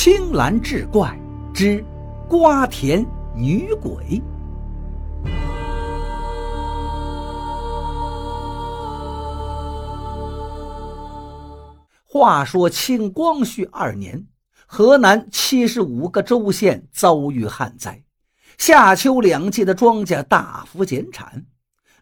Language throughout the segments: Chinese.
青蓝志怪之瓜田女鬼。话说清光绪二年，河南七十五个州县遭遇旱灾，夏秋两季的庄稼大幅减产。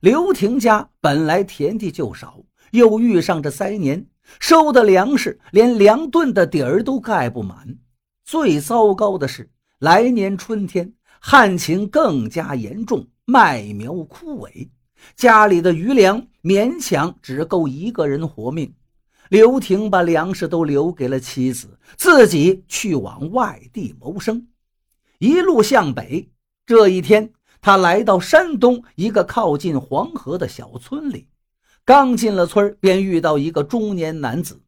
刘婷家本来田地就少，又遇上这灾年。收的粮食连粮顿的底儿都盖不满，最糟糕的是，来年春天旱情更加严重，麦苗枯萎，家里的余粮勉强只够一个人活命。刘婷把粮食都留给了妻子，自己去往外地谋生，一路向北。这一天，他来到山东一个靠近黄河的小村里。刚进了村便遇到一个中年男子。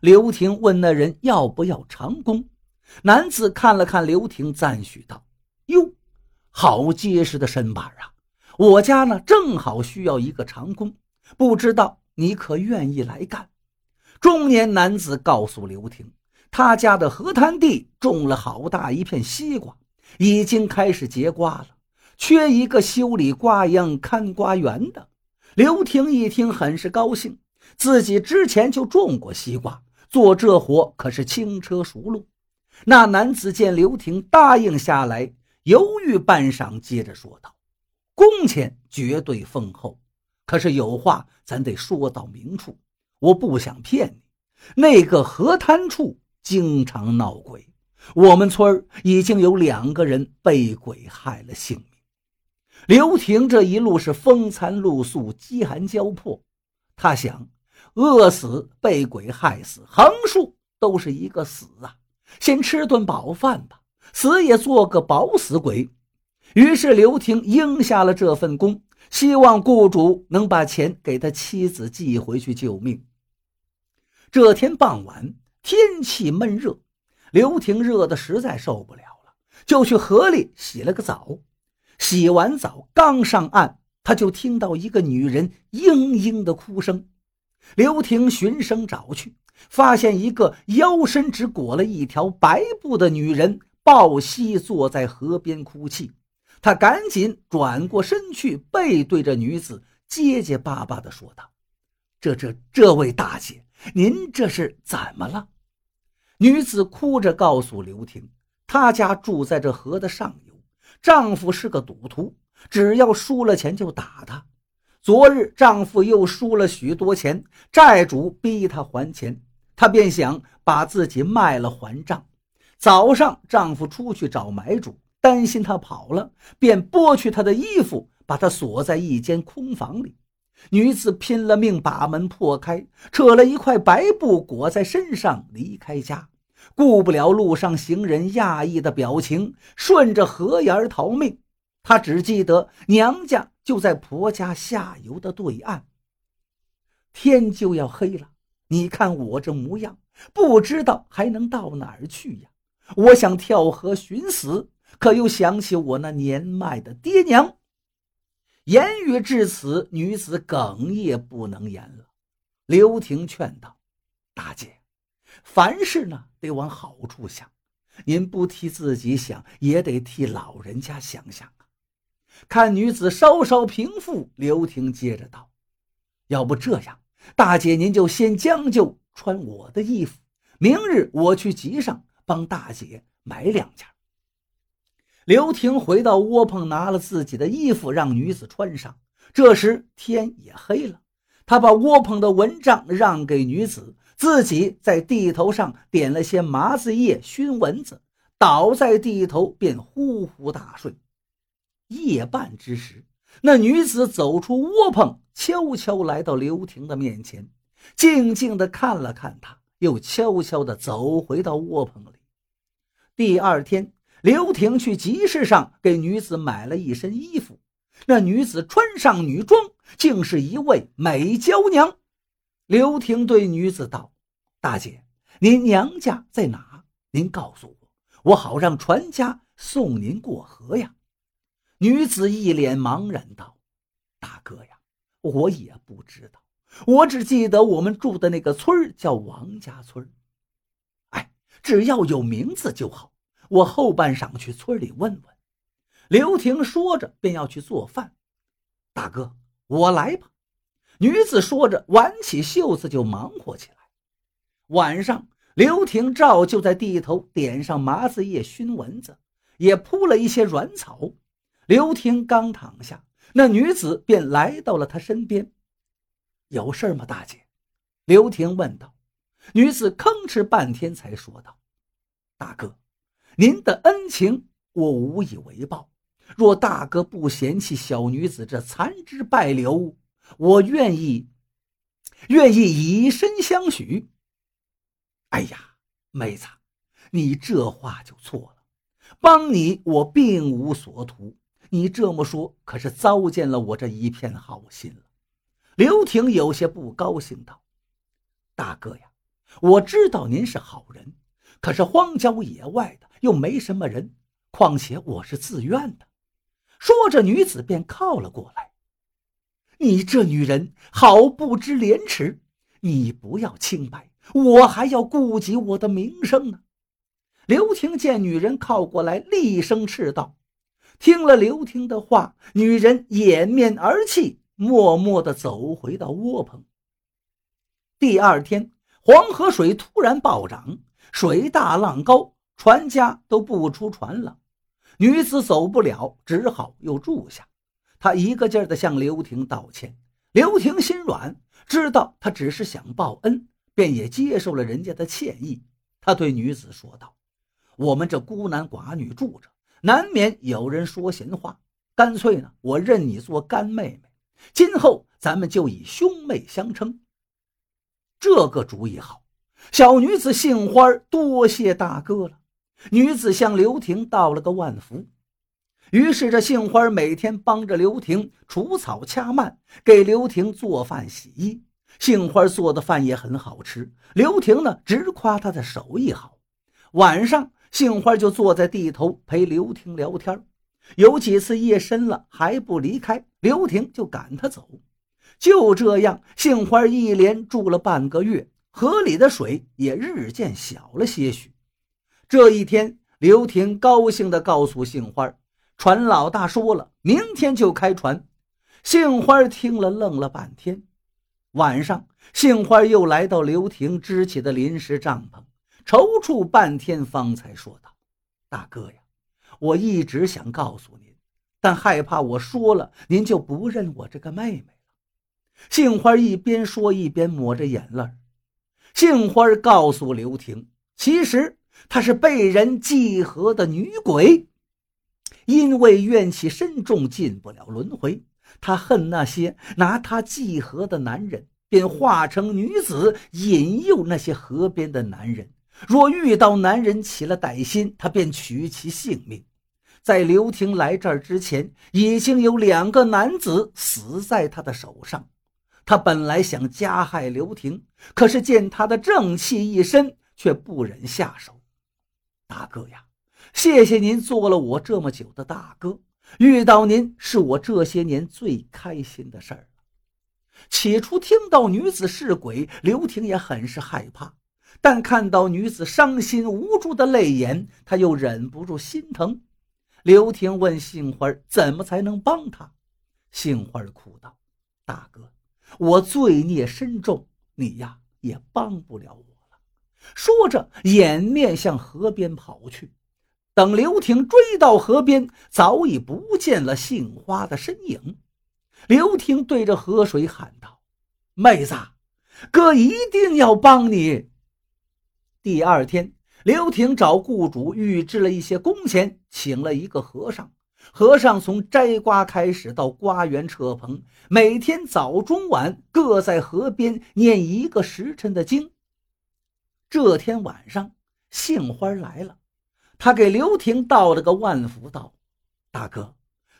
刘婷问那人要不要长工。男子看了看刘婷，赞许道：“哟，好结实的身板啊！我家呢正好需要一个长工，不知道你可愿意来干？”中年男子告诉刘婷，他家的河滩地种了好大一片西瓜，已经开始结瓜了，缺一个修理瓜秧、看瓜园的。刘婷一听，很是高兴。自己之前就种过西瓜，做这活可是轻车熟路。那男子见刘婷答应下来，犹豫半晌，接着说道：“工钱绝对丰厚，可是有话咱得说到明处。我不想骗你，那个河滩处经常闹鬼，我们村已经有两个人被鬼害了性命。”刘婷这一路是风餐露宿，饥寒交迫。他想，饿死、被鬼害死，横竖都是一个死啊！先吃顿饱饭吧，死也做个饱死鬼。于是刘婷应下了这份工，希望雇主能把钱给他妻子寄回去救命。这天傍晚，天气闷热，刘婷热得实在受不了了，就去河里洗了个澡。洗完澡刚上岸，他就听到一个女人嘤嘤的哭声。刘婷循声找去，发现一个腰身只裹了一条白布的女人抱膝坐在河边哭泣。他赶紧转过身去，背对着女子，结结巴巴地说道：“这、这、这位大姐，您这是怎么了？”女子哭着告诉刘婷，她家住在这河的上游。丈夫是个赌徒，只要输了钱就打他。昨日丈夫又输了许多钱，债主逼她还钱，她便想把自己卖了还账。早上丈夫出去找买主，担心她跑了，便剥去她的衣服，把她锁在一间空房里。女子拼了命把门破开，扯了一块白布裹在身上，离开家。顾不了路上行人讶异的表情，顺着河沿逃命。她只记得娘家就在婆家下游的对岸。天就要黑了，你看我这模样，不知道还能到哪儿去呀？我想跳河寻死，可又想起我那年迈的爹娘。言语至此，女子哽咽不能言了。刘婷劝道：“大姐。”凡事呢得往好处想，您不替自己想，也得替老人家想想。看女子稍稍平复，刘婷接着道：“要不这样，大姐您就先将就穿我的衣服，明日我去集上帮大姐买两件。”刘婷回到窝棚，拿了自己的衣服让女子穿上。这时天也黑了，他把窝棚的蚊帐让给女子。自己在地头上点了些麻子叶熏蚊子，倒在地头便呼呼大睡。夜半之时，那女子走出窝棚，悄悄来到刘婷的面前，静静地看了看她，又悄悄地走回到窝棚里。第二天，刘婷去集市上给女子买了一身衣服，那女子穿上女装，竟是一位美娇娘。刘婷对女子道：“大姐，您娘家在哪？您告诉我，我好让船家送您过河呀。”女子一脸茫然道：“大哥呀，我也不知道，我只记得我们住的那个村叫王家村。哎，只要有名字就好。我后半晌去村里问问。”刘婷说着，便要去做饭。大哥，我来吧。女子说着，挽起袖子就忙活起来。晚上，刘婷照旧在地头点上麻子叶熏蚊子，也铺了一些软草。刘婷刚躺下，那女子便来到了他身边。有事吗，大姐？刘婷问道。女子吭哧半天才说道：“大哥，您的恩情我无以为报。若大哥不嫌弃小女子这残枝败柳，我愿意，愿意以身相许。”哎呀，妹子，你这话就错了。帮你我并无所图，你这么说可是糟践了我这一片好心了。刘婷有些不高兴道：“大哥呀，我知道您是好人，可是荒郊野外的又没什么人，况且我是自愿的。”说着，女子便靠了过来。“你这女人好不知廉耻！你不要清白，我还要顾及我的名声呢。”刘婷见女人靠过来，厉声斥道：“听了刘婷的话，女人掩面而泣。”默默地走回到窝棚。第二天，黄河水突然暴涨，水大浪高，船家都不出船了。女子走不了，只好又住下。她一个劲儿地向刘婷道歉。刘婷心软，知道她只是想报恩，便也接受了人家的歉意。他对女子说道：“我们这孤男寡女住着，难免有人说闲话。干脆呢，我认你做干妹妹。”今后咱们就以兄妹相称。这个主意好，小女子杏花多谢大哥了。女子向刘婷道了个万福。于是这杏花每天帮着刘婷除草掐蔓，给刘婷做饭洗衣。杏花做的饭也很好吃，刘婷呢直夸她的手艺好。晚上，杏花就坐在地头陪刘婷聊天。有几次夜深了还不离开，刘婷就赶他走。就这样，杏花一连住了半个月，河里的水也日渐小了些许。这一天，刘婷高兴地告诉杏花：“船老大说了，明天就开船。”杏花听了，愣了半天。晚上，杏花又来到刘婷支起的临时帐篷，踌躇半天，方才说道：“大哥呀。”我一直想告诉您，但害怕我说了您就不认我这个妹妹了。杏花一边说一边抹着眼泪。杏花告诉刘婷，其实她是被人祭合的女鬼，因为怨气深重，进不了轮回。她恨那些拿她祭合的男人，便化成女子引诱那些河边的男人。若遇到男人起了歹心，她便取其性命。在刘婷来这儿之前，已经有两个男子死在他的手上。他本来想加害刘婷，可是见他的正气一身，却不忍下手。大哥呀，谢谢您做了我这么久的大哥，遇到您是我这些年最开心的事儿起初听到女子是鬼，刘婷也很是害怕，但看到女子伤心无助的泪眼，他又忍不住心疼。刘婷问杏花：“怎么才能帮他？”杏花哭道：“大哥，我罪孽深重，你呀也帮不了我了。”说着，掩面向河边跑去。等刘婷追到河边，早已不见了杏花的身影。刘婷对着河水喊道：“妹子，哥一定要帮你。”第二天。刘婷找雇主预支了一些工钱，请了一个和尚。和尚从摘瓜开始到瓜园撤棚，每天早中晚各在河边念一个时辰的经。这天晚上，杏花来了，他给刘婷道了个万福，道：“大哥，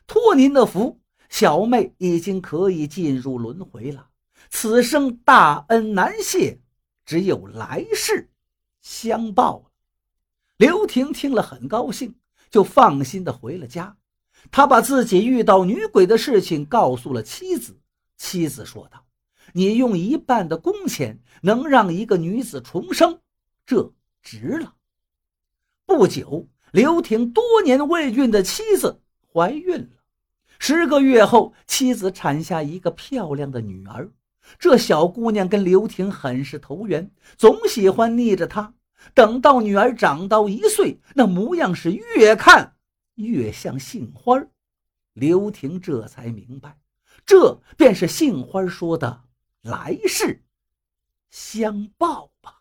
托您的福，小妹已经可以进入轮回了。此生大恩难谢，只有来世相报了。”刘婷听了很高兴，就放心的回了家。他把自己遇到女鬼的事情告诉了妻子。妻子说道：“你用一半的工钱能让一个女子重生，这值了。”不久，刘婷多年未孕的妻子怀孕了。十个月后，妻子产下一个漂亮的女儿。这小姑娘跟刘婷很是投缘，总喜欢腻着她。等到女儿长到一岁，那模样是越看越像杏花刘婷这才明白，这便是杏花说的来世相报吧。